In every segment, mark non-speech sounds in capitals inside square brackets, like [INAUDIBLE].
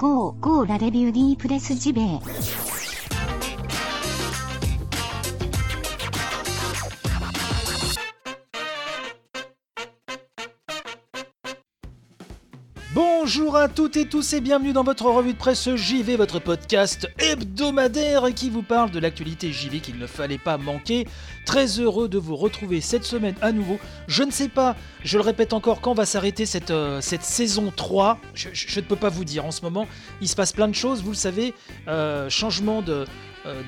ゴーゴーラレビューディープレスジベイ Bonjour à toutes et tous et bienvenue dans votre revue de presse JV, votre podcast hebdomadaire qui vous parle de l'actualité JV qu'il ne fallait pas manquer. Très heureux de vous retrouver cette semaine à nouveau. Je ne sais pas, je le répète encore, quand va s'arrêter cette, euh, saison 3. Je, ne peux pas vous dire en ce moment. Il se passe plein de choses, vous le savez. Euh, changement de,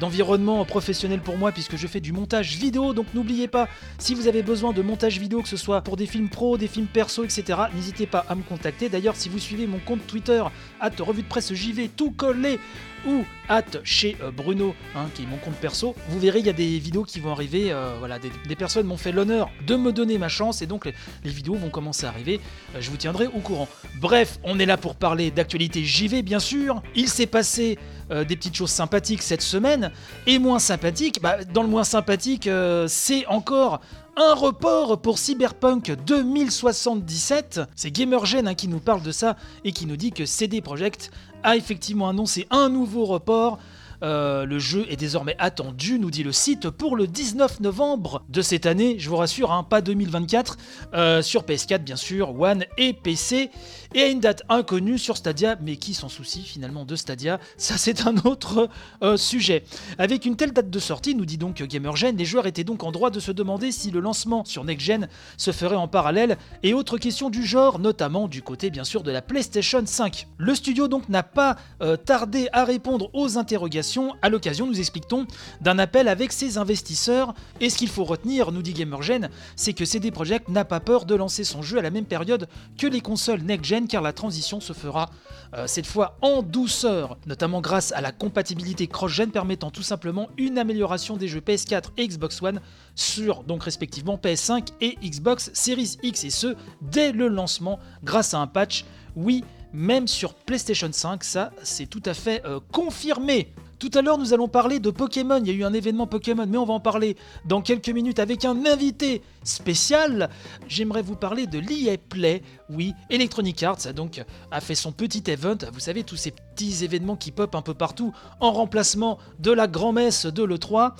d'environnement professionnel pour moi puisque je fais du montage vidéo. Donc n'oubliez pas, si vous avez besoin de montage vidéo, que ce soit pour des films pro, des films perso, etc., n'hésitez pas à me contacter. D'ailleurs, si vous suivez mon compte Twitter, hâte revue de presse JV, tout collé, ou hâte chez euh, Bruno, hein, qui est mon compte perso, vous verrez, il y a des vidéos qui vont arriver. euh, voilà, des, personnes m'ont fait l'honneur de me donner ma chance et donc les, vidéos vont commencer à arriver. Euh, je vous tiendrai au courant. Bref, on est là pour parler d'actualité JV, bien sûr. Il s'est passé des petites choses sympathiques cette semaine et moins sympathiques. Bah, dans le moins sympathique, c'est encore un report pour Cyberpunk 2077. C'est Gamergen hein, qui nous parle de ça et qui nous dit que CD Projekt a effectivement annoncé un nouveau report. Euh, le jeu est désormais attendu, nous dit le site, pour le 19 novembre de cette année. Je vous rassure, hein, pas 2024. euh, sur PS4, bien sûr, One et PC. Et à une date inconnue sur Stadia, mais qui s'en soucie finalement de Stadia [LAUGHS] Ça, c'est un autre euh, sujet. Avec une telle date de sortie, nous dit donc Gamergen, les joueurs étaient donc en droit de se demander si le lancement sur Next Gen se ferait en parallèle et autres questions du genre, notamment du côté bien sûr de la PlayStation 5. Le studio donc n'a pas tardé à répondre aux interrogations. À l'occasion, nous expliquons d'un appel avec ses investisseurs. Et ce qu'il faut retenir, nous dit Gamergen, c'est que CD Projekt n'a pas peur de lancer son jeu à la même période que les consoles next-gen, car la transition se fera euh, cette fois en douceur, notamment grâce à la compatibilité cross-gen permettant tout simplement une amélioration des jeux PS4 et Xbox One sur donc respectivement PS5 et Xbox Series X et ce dès le lancement grâce à un patch. Oui, même sur PlayStation 5, ça c'est tout à fait euh, confirmé. Tout à l'heure, nous allons parler de Pokémon. Il y a eu un événement Pokémon, mais on va en parler dans quelques minutes avec un invité spécial. J'aimerais vous parler de l'EA Play. Oui, Electronic Arts a donc a fait son petit event. Vous savez, tous ces petits événements qui pop un peu partout en remplacement de la grand-messe de l'E3.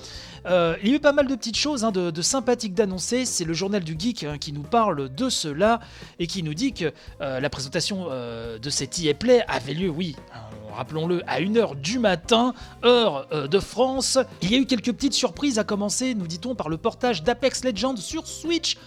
Euh, il y a eu pas mal de petites choses hein, de, sympathiques d'annoncer. C'est le journal du geek hein, qui nous parle de cela et qui nous dit que euh, la présentation euh, de cette EA Play avait lieu, oui, hein, rappelons-le, à 1h du matin, heure de France. Il y a eu quelques petites surprises à commencer, nous dit-on, par le portage d'Apex Legends sur Switch.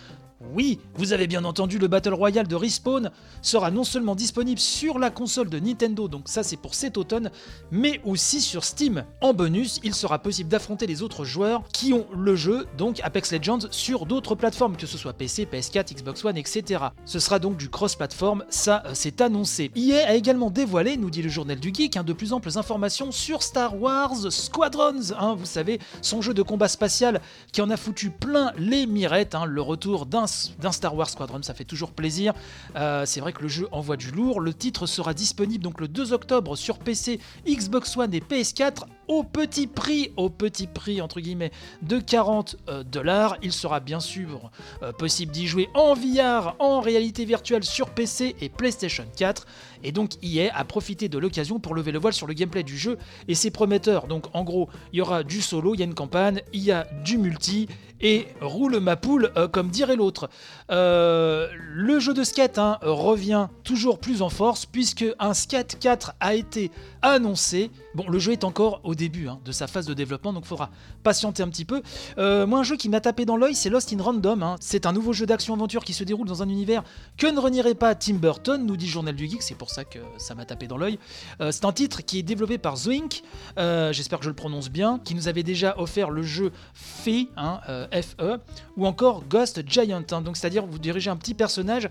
Oui, vous avez bien entendu, le Battle Royale de Respawn sera non seulement disponible sur la console de Nintendo, donc ça c'est pour cet automne, mais aussi sur Steam. En bonus, il sera possible d'affronter les autres joueurs qui ont le jeu, donc Apex Legends, sur d'autres plateformes, que ce soit PC, PS4, Xbox One, etc. Ce sera donc du cross-platform, ça euh, c'est annoncé. EA a également dévoilé, nous dit le journal du geek, hein, de plus amples informations sur Star Wars Squadrons, hein, vous savez, son jeu de combat spatial qui en a foutu plein les mirettes, hein, le retour d'un d'un Star Wars Squadron, ça fait toujours plaisir. Euh, c'est vrai que le jeu envoie du lourd. Le titre sera disponible donc le 2 octobre sur PC, Xbox One et PS4 au petit prix, au petit prix entre guillemets de 40 euh, dollars. Il sera bien sûr euh, possible d'y jouer en VR, en réalité virtuelle sur PC et PlayStation 4. Et donc EA a profité de l'occasion pour lever le voile sur le gameplay du jeu et c'est prometteur. Donc en gros, il y aura du solo, il y a une campagne, il y a du multi et roule ma poule euh, comme dirait l'autre. Euh, le jeu de skate hein, revient toujours plus en force puisque un Skate 4 a été annoncé. Bon, le jeu est encore au début hein, de sa phase de développement, donc il faudra patienter un petit peu. Euh, moi, un jeu qui m'a tapé dans l'œil, c'est Lost in Random. hein. C'est un nouveau jeu d'action-aventure qui se déroule dans un univers que ne renierait pas Tim Burton, nous dit Journal du Geek, c'est pour ça que ça m'a tapé dans l'œil. Euh, c'est un titre qui est développé par Zoink, euh, j'espère que je le prononce bien, qui nous avait déjà offert le jeu Fee, hein, euh, FE, ou encore Ghost Giant. hein. donc, c'est-à-dire, vous dirigez un petit personnage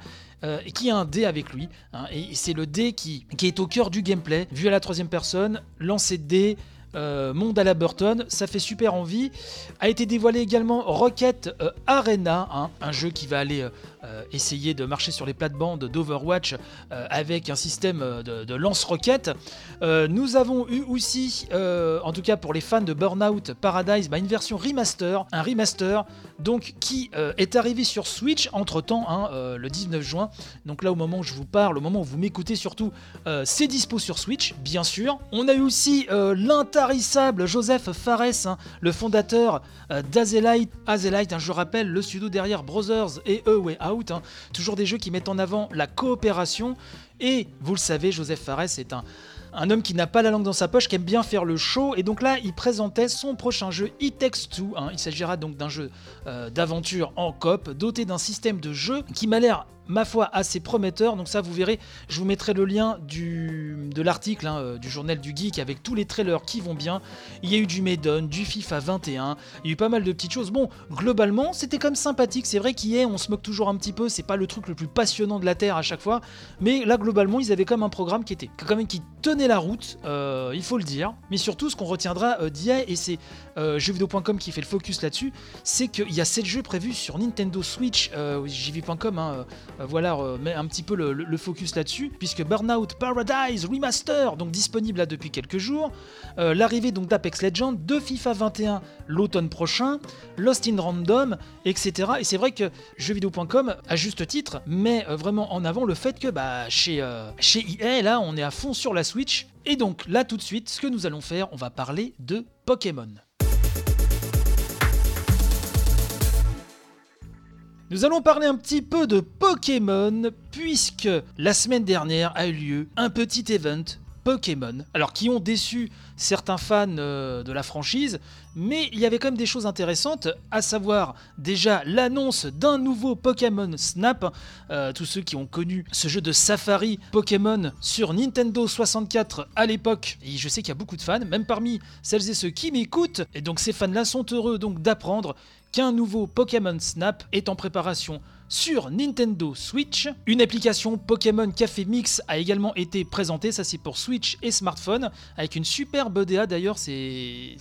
qui a un dé avec lui. hein, et c'est le dé qui, qui est au cœur du gameplay. Vu à la troisième personne, lancer de dés, euh, monde à la Burton, ça fait super envie. A été dévoilé également Rocket euh, Arena, hein, un jeu qui va aller euh, essayer de marcher sur les plates-bandes d'Overwatch avec un système de, lance-roquettes. Nous avons eu aussi, en tout cas pour les fans de Burnout Paradise, bah, une version remaster, un remaster donc qui est arrivé sur Switch entre temps, le 19 juin. Donc là, au moment où je vous parle, au moment où vous m'écoutez surtout, c'est dispo sur Switch, bien sûr. On a eu aussi euh, l'intarissable Joseph Fares, hein, le fondateur euh, d'Azelite. Azelite, hein, je rappelle, le studio derrière Brothers et A Way Out. hein. toujours des jeux qui mettent en avant la coopération. Et vous le savez, Joseph Fares est un, homme qui n'a pas la langue dans sa poche, qui aime bien faire le show. Et donc là, il présentait son prochain jeu It Takes Two. hein. Il s'agira donc d'un jeu euh, d'aventure en coop, doté d'un système de jeu qui m'a l'air ma foi assez prometteur. Donc ça, vous verrez, je vous mettrai le lien de l'article hein, euh, du journal du geek avec tous les trailers qui vont bien. Il y a eu du Maiden, du FIFA 21, il y a eu pas mal de petites choses. Bon, globalement, c'était quand même sympathique. C'est vrai qu'hier, on se moque toujours un petit peu. C'est pas le truc le plus passionnant de la terre à chaque fois, mais là, globalement, ils avaient quand même un programme qui était qui tenait la route. euh, il faut le dire. Mais surtout, ce qu'on retiendra euh, d'hier et c'est euh, jeuxvideo.com qui fait le focus là-dessus, c'est qu'il y a 7 jeux prévus sur Nintendo Switch. Jv.com, hein, voilà, met un petit peu le, focus là-dessus, puisque Burnout Paradise Remaster, donc disponible là depuis quelques jours, l'arrivée d'Apex Legends, de FIFA 21 l'automne prochain, Lost in Random, etc. Et c'est vrai que jeuxvideo.com, à juste titre, met vraiment en avant le fait que bah, chez, euh, chez EA, là, on est à fond sur la Switch. Et donc là, tout de suite, ce que nous allons faire, on va parler de Pokémon. Nous allons parler un petit peu de Pokémon, puisque la semaine dernière a eu lieu un petit event Pokémon, alors qui ont déçu certains fans euh, de la franchise, mais il y avait quand même des choses intéressantes, à savoir déjà l'annonce d'un nouveau Pokémon Snap, Euh, tous ceux qui ont connu ce jeu de safari Pokémon sur Nintendo 64 à l'époque, et je sais qu'il y a beaucoup de fans, même parmi celles et ceux qui m'écoutent, et donc ces fans-là sont heureux donc d'apprendre qu'un nouveau Pokémon Snap est en préparation sur Nintendo Switch. Une application Pokémon Café Mix a également été présentée, ça c'est pour Switch et smartphone, avec une superbe DA d'ailleurs, c'est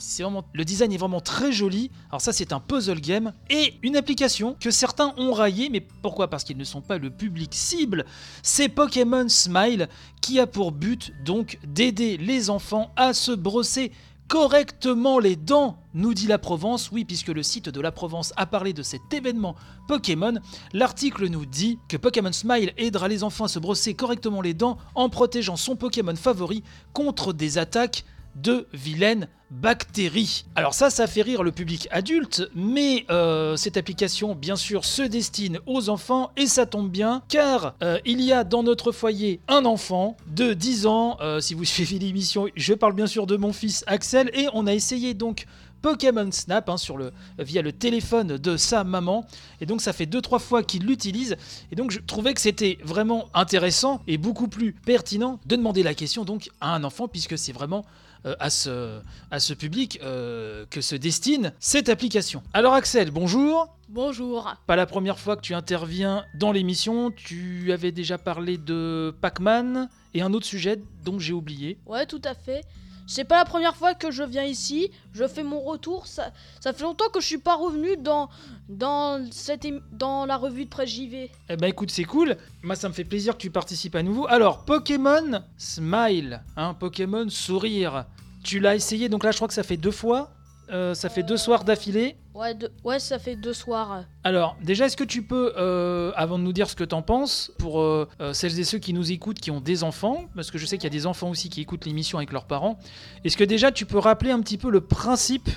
le design est vraiment très joli. Alors ça c'est un puzzle game et une application que certains ont raillé, mais pourquoi? Parce qu'ils ne sont pas le public cible. C'est Pokémon Smile qui a pour but donc d'aider les enfants à se brosser correctement les dents, nous dit la Provence. Oui, puisque le site de la Provence a parlé de cet événement Pokémon, l'article nous dit que Pokémon Smile aidera les enfants à se brosser correctement les dents en protégeant son Pokémon favori contre des attaques de vilaines bactéries. Alors ça, ça fait rire le public adulte, mais euh, cette application, bien sûr, se destine aux enfants, et ça tombe bien, car euh, il y a dans notre foyer un enfant de 10 ans, euh, si vous [LAUGHS] suivez l'émission, je parle bien sûr de mon fils Axel, et on a essayé donc Pokémon Snap hein, sur le, via le téléphone de sa maman. Et donc ça fait 2-3 fois qu'il l'utilise. Et donc je trouvais que c'était vraiment intéressant et beaucoup plus pertinent de demander la question donc à un enfant puisque c'est vraiment euh, à, ce, à ce public euh, que se destine cette application. Alors Axel, bonjour. Bonjour. Pas la première fois que tu interviens dans l'émission, tu avais déjà parlé de Pac-Man et un autre sujet dont j'ai oublié. Ouais, tout à fait. C'est pas la première fois que je viens ici. Je fais mon retour. Ça, fait longtemps que je suis pas revenu dans dans dans la revue de presse JV. Eh ben écoute, c'est cool. Moi, ça me fait plaisir que tu participes à nouveau. Alors, Pokémon Smile, hein, Pokémon Sourire. Tu l'as essayé, donc là, je crois que ça fait deux fois. Euh, ça fait deux soirs d'affilée. Ouais, ouais, ça fait deux soirs. Alors, déjà, est-ce que tu peux, euh, avant de nous dire ce que t'en penses, pour euh, celles et ceux qui nous écoutent, qui ont des enfants, parce que je sais qu'il y a des enfants aussi qui écoutent l'émission avec leurs parents, est-ce que déjà tu peux rappeler un petit peu le principe,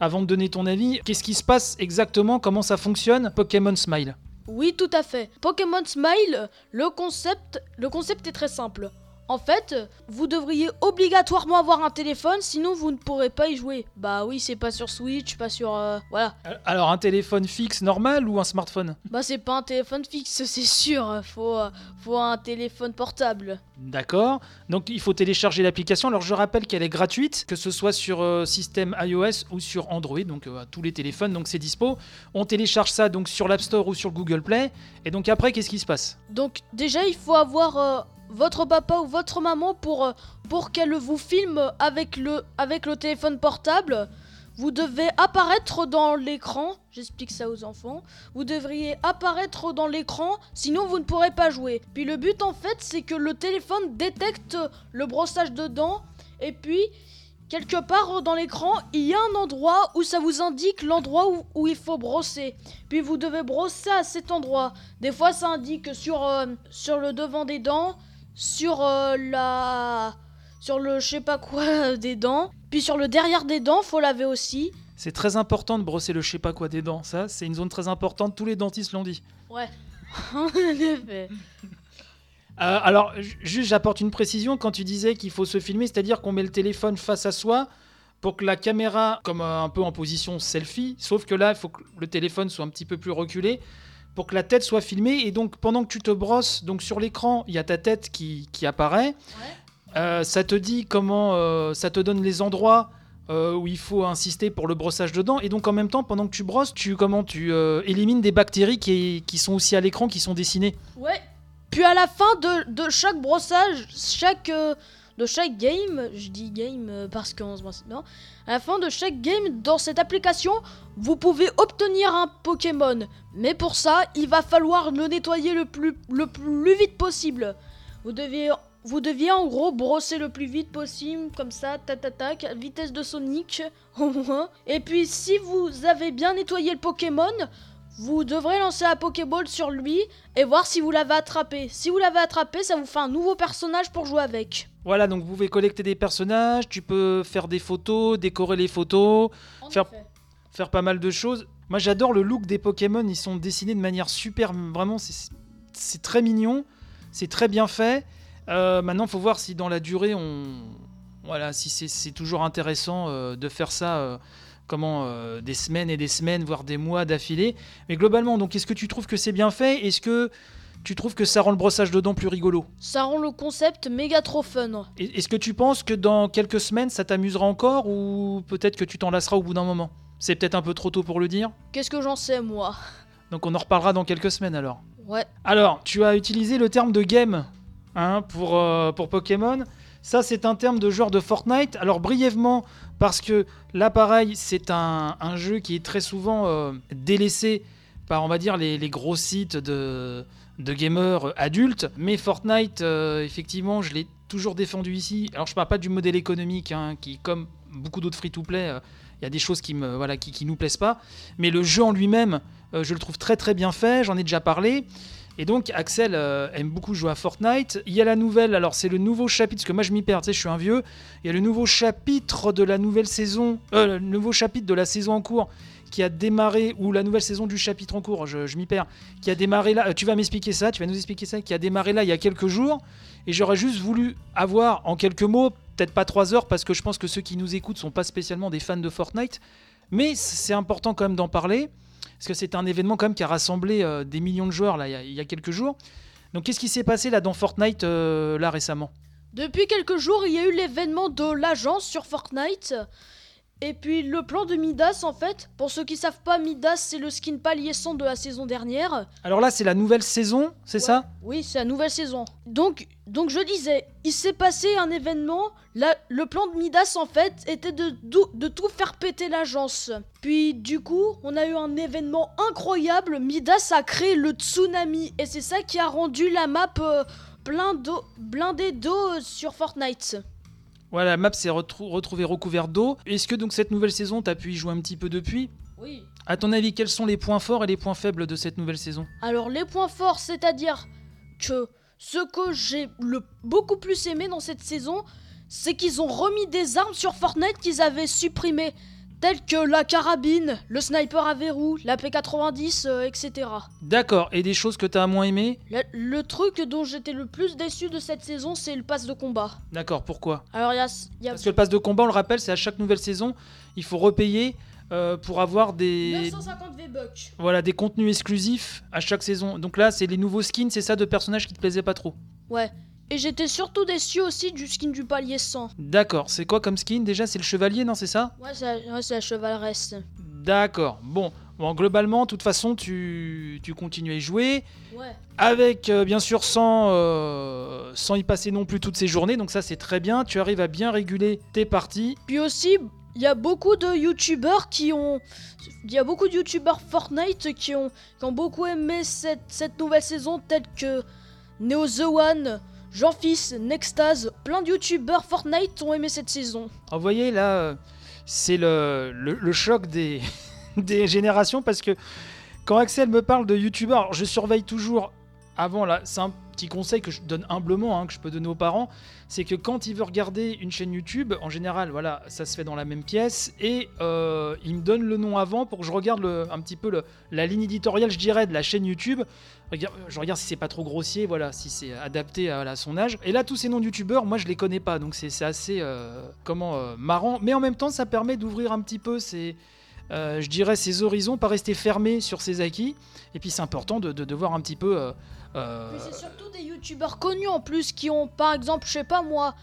avant de donner ton avis, qu'est-ce qui se passe exactement, comment ça fonctionne, Pokémon Smile? Oui, tout à fait. Pokémon Smile, le concept, le concept est très simple. En fait, vous devriez obligatoirement avoir un téléphone, sinon vous ne pourrez pas y jouer. Bah oui, c'est pas sur Switch, pas sur... euh, voilà. Alors, un téléphone fixe normal ou un smartphone? Bah c'est pas un téléphone fixe, [LAUGHS] c'est sûr. Faut, euh, faut un téléphone portable. D'accord. Donc il faut télécharger l'application. Alors je rappelle qu'elle est gratuite, que ce soit sur euh, système iOS ou sur Android, donc euh, à tous les téléphones, donc c'est dispo. On télécharge ça donc sur l'App Store ou sur Google Play. Et donc après, qu'est-ce qui se passe? Donc déjà, il faut avoir euh, votre papa ou votre maman pour, euh, pour qu'elle vous filme avec le, avec le téléphone portable. Vous devez apparaître dans l'écran, j'explique ça aux enfants, vous devriez apparaître dans l'écran, sinon vous ne pourrez pas jouer. Puis le but en fait c'est que le téléphone détecte le brossage de dents, et puis quelque part dans l'écran il y a un endroit où ça vous indique l'endroit où, où il faut brosser. Puis vous devez brosser à cet endroit. Des fois ça indique sur, euh, sur le devant des dents, sur euh, la... sur le je sais pas quoi [LAUGHS] des dents. Puis sur le derrière des dents, faut laver aussi. C'est très important de brosser le je sais pas quoi des dents. Ça, c'est une zone très importante. Tous les dentistes l'ont dit. Ouais. [LAUGHS] en effet. Euh, alors, ju- juste, j'apporte une précision quand tu disais qu'il faut se filmer, c'est-à-dire qu'on met le téléphone face à soi pour que la caméra, comme euh, un peu en position selfie, sauf que là, il faut que le téléphone soit un petit peu plus reculé pour que la tête soit filmée. Et donc, pendant que tu te brosses, donc sur l'écran, il y a ta tête qui, qui apparaît. Euh, ça te dit comment, euh, ça te donne les endroits euh, où il faut insister pour le brossage de dents. Et donc, en même temps, pendant que tu brosses, tu comment tu élimines des bactéries qui, qui sont aussi à l'écran, qui sont dessinées. Ouais. Puis à la fin de, de chaque brossage, chaque de chaque game, je dis game euh, parce qu'on se brosse non. À la fin de chaque game dans cette application, vous pouvez obtenir un Pokémon. Mais pour ça, il va falloir le nettoyer le plus le plus vite possible. Vous deviez vous deviez en gros brosser le plus vite possible, comme ça, tac tac, vitesse de Sonic [LAUGHS] au moins. Et puis si vous avez bien nettoyé le Pokémon, vous devrez lancer la Pokéball sur lui et voir si vous l'avez attrapé. Si vous l'avez attrapé, ça vous fait un nouveau personnage pour jouer avec. Voilà, donc vous pouvez collecter des personnages, tu peux faire des photos, décorer les photos, En Faire- effet. faire pas mal de choses. Moi j'adore le look des Pokémon, ils sont dessinés de manière super, vraiment c'est très mignon, c'est très bien fait. Euh, maintenant faut voir si dans la durée on... Voilà, si c'est- c'est toujours intéressant euh, de faire ça euh, comment euh, des semaines et des semaines, voire des mois d'affilée. Mais globalement, donc est-ce que tu trouves que c'est bien fait? Est-ce que tu trouves que ça rend le brossage de dents plus rigolo Ça rend le concept méga trop fun. Et- Est-ce que tu penses que dans quelques semaines, ça t'amusera encore ou peut-être que tu t'en lasseras au bout d'un moment? C'est peut-être un peu trop tôt pour le dire. Qu'est-ce que j'en sais moi? Donc on en reparlera dans quelques semaines alors. Ouais. Alors, tu as utilisé le terme de game hein, pour, euh, pour Pokémon. Ça, c'est un terme de genre de Fortnite. Alors, brièvement, parce que là, pareil, c'est un, un jeu qui est très souvent euh, délaissé par, on va dire, les, les gros sites de, de gamers euh, adultes. Mais Fortnite, euh, effectivement, je l'ai toujours défendu ici. Alors, je parle pas du modèle économique, hein, qui, comme beaucoup d'autres free-to-play, euh, il y a des choses qui me voilà qui, qui nous plaisent pas. Mais le jeu en lui-même, euh, je le trouve très très bien fait. J'en ai déjà parlé. Et donc Axel aime beaucoup jouer à Fortnite. Il y a la nouvelle, alors c'est le nouveau chapitre, parce que moi je m'y perds, tu sais, je suis un vieux. Il y a le nouveau chapitre de la nouvelle saison, le nouveau chapitre de la saison en cours qui a démarré, ou la nouvelle saison du chapitre en cours, je, m'y perds, qui a démarré là, euh, tu vas m'expliquer ça, tu vas nous expliquer ça, qui a démarré là il y a quelques jours. Et j'aurais juste voulu avoir en quelques mots, peut-être pas trois heures, parce que je pense que ceux qui nous écoutent sont pas spécialement des fans de Fortnite, mais c'est important quand même d'en parler parce que c'est un événement quand même qui a rassemblé euh, des millions de joueurs là, il, y a, il y a quelques jours. Donc qu'est-ce qui s'est passé là dans Fortnite euh, là récemment? Depuis quelques jours, il y a eu l'événement de l'agence sur Fortnite. Et puis le plan de Midas en fait, pour ceux qui savent pas, Midas c'est le skin 100 de la saison dernière. Alors là c'est la nouvelle saison, c'est Ouais. ça? Oui, c'est la nouvelle saison. Donc, donc je disais, il s'est passé un événement. Là, le plan de Midas, en fait, était de, de tout faire péter l'agence. Puis, du coup, on a eu un événement incroyable. Midas a créé le tsunami. Et c'est ça qui a rendu la map euh, blindée d'eau sur Fortnite. Voilà, la map s'est retrou- retrouvée recouverte d'eau. Est-ce que donc cette nouvelle saison, t'as pu y jouer un petit peu depuis? Oui. À ton avis, quels sont les points forts et les points faibles de cette nouvelle saison? Alors, les points forts, c'est-à-dire que ce que j'ai le beaucoup plus aimé dans cette saison, c'est qu'ils ont remis des armes sur Fortnite qu'ils avaient supprimées, telles que la carabine, le sniper à verrou, la P90, euh, etc. D'accord, et des choses que t'as moins aimé Le, le truc dont j'étais le plus déçu de cette saison, c'est le pass de combat. D'accord, pourquoi? Alors, il y a, il y a Parce que le pass de combat, on le rappelle, c'est à chaque nouvelle saison, il faut repayer euh, pour avoir des, 950 V-Bucks. Voilà, des contenus exclusifs à chaque saison. Donc là, c'est les nouveaux skins, c'est ça, de personnages qui te plaisaient pas trop? Ouais. Et j'étais surtout déçu aussi du skin du palier 100. D'accord, c'est quoi comme skin déjà? C'est le chevalier, non, c'est ça? Ouais, c'est ouais, la chevaleresse. D'accord, bon, Bon, globalement, de toute façon, tu, tu continues à y jouer. Ouais. Avec, euh, bien sûr, sans, euh, sans y passer non plus toutes ces journées. Donc ça, c'est très bien. Tu arrives à bien réguler tes parties. Puis aussi, il y a beaucoup de youtubeurs qui ont. Il y a beaucoup de youtubeurs Fortnite qui ont, qui ont beaucoup aimé cette, cette nouvelle saison, tels que Neo The One, Jean-Fils, Nextase. Plein de youtubeurs Fortnite ont aimé cette saison. Alors, vous voyez, là, c'est le, choc [LAUGHS] des, générations parce que quand Axel me parle de youtubeurs, je surveille toujours avant là, c'est un petit conseil que je donne humblement, hein, que je peux donner aux parents, c'est que quand il veut regarder une chaîne YouTube, en général, voilà, ça se fait dans la même pièce, et euh, il me donne le nom avant pour que je regarde un petit peu la ligne éditoriale, je dirais, de la chaîne YouTube. Je regarde si c'est pas trop grossier, voilà, si c'est adapté à, son âge. Et là, tous ces noms de youtubeurs, moi, je les connais pas, donc c'est assez, euh, comment, euh, marrant. Mais en même temps, ça permet d'ouvrir un petit peu ces, je dirais, ses horizons, pas rester fermé sur ses acquis. Et puis, c'est important de, de- de voir un petit peu. Euh, Mais c'est surtout des youtubeurs connus en plus qui ont, par exemple, je sais pas moi,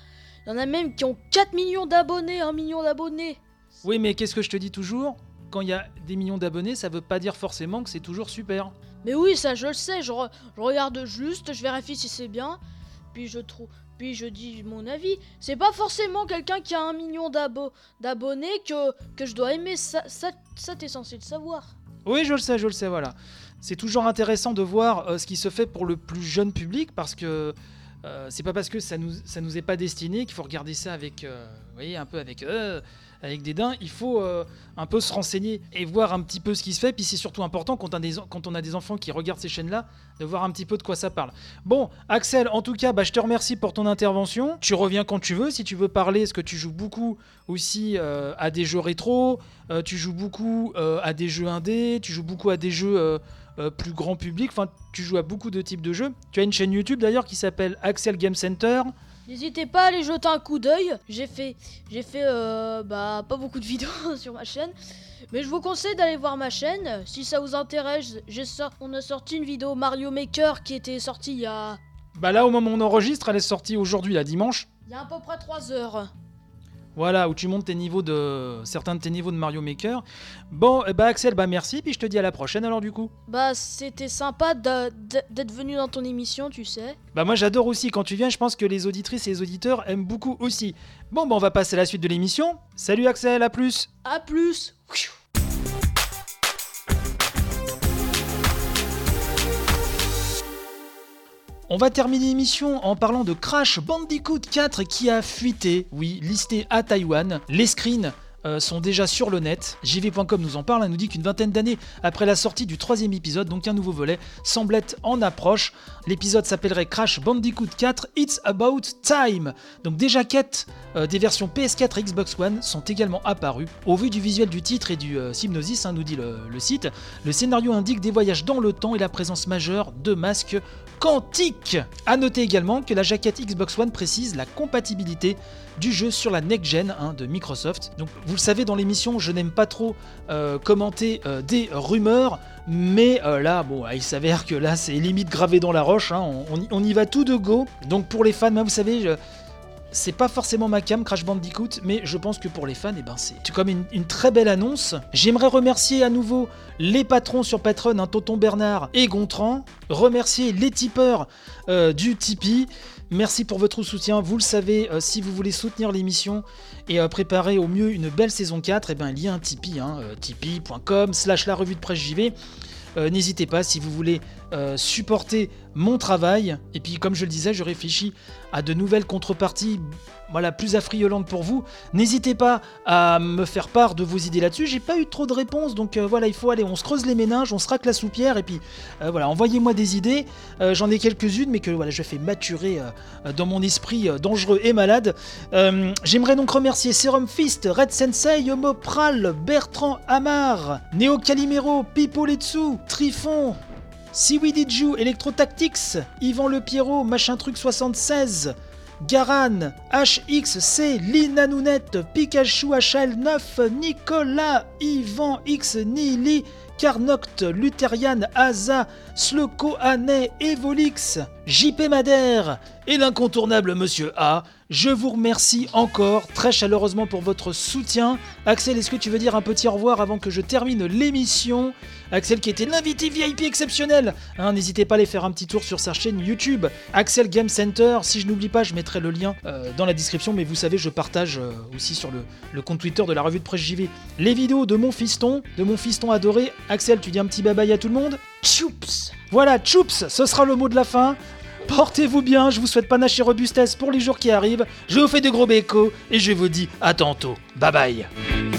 il y en a même qui ont 4 millions d'abonnés, 1 million d'abonnés. Oui, mais qu'est-ce que je te dis toujours? Quand il y a des millions d'abonnés, ça veut pas dire forcément que c'est toujours super. Mais oui, ça je le sais, je, re- je regarde juste, je vérifie si c'est bien, puis je trouve, puis je dis mon avis. C'est pas forcément quelqu'un qui a un million d'abo- d'abonnés que, que je dois aimer, ça, ça, ça t'es censé le savoir. Oui, je le sais, je le sais, voilà. C'est toujours intéressant de voir euh, ce qui se fait pour le plus jeune public parce que euh, c'est pas parce que ça nous, ça nous est pas destiné qu'il faut regarder ça avec, euh, vous voyez, un peu avec, avec dédain. Il faut euh, un peu se renseigner et voir un petit peu ce qui se fait. Puis c'est surtout important quand on, a des, des enfants qui regardent ces chaînes-là, de voir un petit peu de quoi ça parle. Bon, Axel, en tout cas, bah, je te remercie pour ton intervention. Tu reviens quand tu veux. Si tu veux parler, est-ce que tu joues beaucoup aussi euh, à des jeux rétro euh, Tu joues beaucoup à des jeux indés Tu joues beaucoup à des jeux plus grand public? Enfin, tu joues à beaucoup de types de jeux. Tu as une chaîne YouTube d'ailleurs qui s'appelle Axel Game Center. N'hésitez pas à aller jeter un coup d'œil. J'ai fait, j'ai fait, euh, bah, pas beaucoup de vidéos [LAUGHS] sur ma chaîne, mais je vous conseille d'aller voir ma chaîne si ça vous intéresse. J'ai on a sorti une vidéo Mario Maker qui était sortie il y a, Bah là, au moment où on enregistre, elle est sortie aujourd'hui, là, dimanche. il y a à peu près 3 heures. Voilà, où tu montes tes niveaux de certains de tes niveaux de Mario Maker. Bon, bah Axel, bah merci, puis je te dis à la prochaine alors du coup. Bah, c'était sympa d'être venu dans ton émission, tu sais. Bah moi j'adore aussi quand tu viens, je pense que les auditrices et les auditeurs aiment beaucoup aussi. Bon, bah on va passer à la suite de l'émission. Salut Axel, à plus. À plus. On va terminer l'émission en parlant de Crash Bandicoot 4 qui a fuité, oui, listé à Taïwan. Les screens euh, sont déjà sur le net. JV.com nous en parle, elle nous dit qu'une vingtaine d'années après la sortie du troisième épisode, donc un nouveau volet, semble être en approche. L'épisode s'appellerait Crash Bandicoot 4 It's About Time. Donc des jaquettes euh, des versions PS4 et Xbox One sont également apparues. Au vu du visuel du titre et du euh, hein, nous dit le site, le scénario indique des voyages dans le temps et la présence majeure de masques quantiques. A noter également que la jaquette Xbox One précise la compatibilité du jeu sur la next gen hein, de Microsoft. Donc vous le savez dans l'émission, je n'aime pas trop euh, commenter euh, des rumeurs, mais euh, là, bon, il s'avère que là c'est limite gravé dans la roche. hein, on, y- va tout de go. Donc pour les fans, moi, vous savez. C'est pas forcément ma cam Crash Bandicoot, mais je pense que pour les fans, eh ben c'est comme une, très belle annonce. J'aimerais remercier à nouveau les patrons sur Patreon, hein, Tonton Bernard et Gontran. Remercier les tipeurs euh, du Tipeee. Merci pour votre soutien. Vous le savez, euh, si vous voulez soutenir l'émission et euh, préparer au mieux une belle saison 4, eh ben, il y a un Tipeee, hein, tipeee.com slash la revue de presse JV. N'hésitez pas si vous voulez euh, supporter mon travail. Et puis, comme je le disais, je réfléchis à de nouvelles contreparties voilà, plus affriolantes pour vous. N'hésitez pas à me faire part de vos idées là-dessus. J'ai pas eu trop de réponses, donc euh, voilà, il faut aller. On se creuse les méninges, on se racle la soupière, et puis euh, voilà, envoyez-moi des idées. J'en ai quelques-unes, mais que voilà, je fais maturer dans mon esprit dangereux et malade. J'aimerais donc remercier Serum Fist, Red Sensei, Homo Pral, Bertrand Amar, Neo Calimero, Pipo Letsu, Trifon, Siwidiju, Electro Yvan Le Pierrot, Machin Truc 76, Garan, HXC, Lina Nounette, Pikachu HL9, Nicolas, Yvan X Nili, Carnoct, Lutherian, Aza, Sloko Anet, Evolix, JP Madère et l'incontournable Monsieur A. Je vous remercie encore très chaleureusement pour votre soutien. Axel, est-ce que tu veux dire un petit au revoir avant que je termine l'émission? Axel qui était l'invité VIP exceptionnel. Hein, N'hésitez pas à aller faire un petit tour sur sa chaîne YouTube, Axel Game Center. Si je n'oublie pas, je mettrai le lien euh, dans la description, mais vous savez, je partage euh, aussi sur le, compte Twitter de la revue de presse JV les vidéos de mon fiston, de mon fiston adoré. Axel, tu dis un petit bye bye à tout le monde Choups Voilà, choups, ce sera le mot de la fin. Portez-vous bien, je vous souhaite panache robustesse pour les jours qui arrivent. Je vous fais de gros bécos et je vous dis à tantôt. Bye bye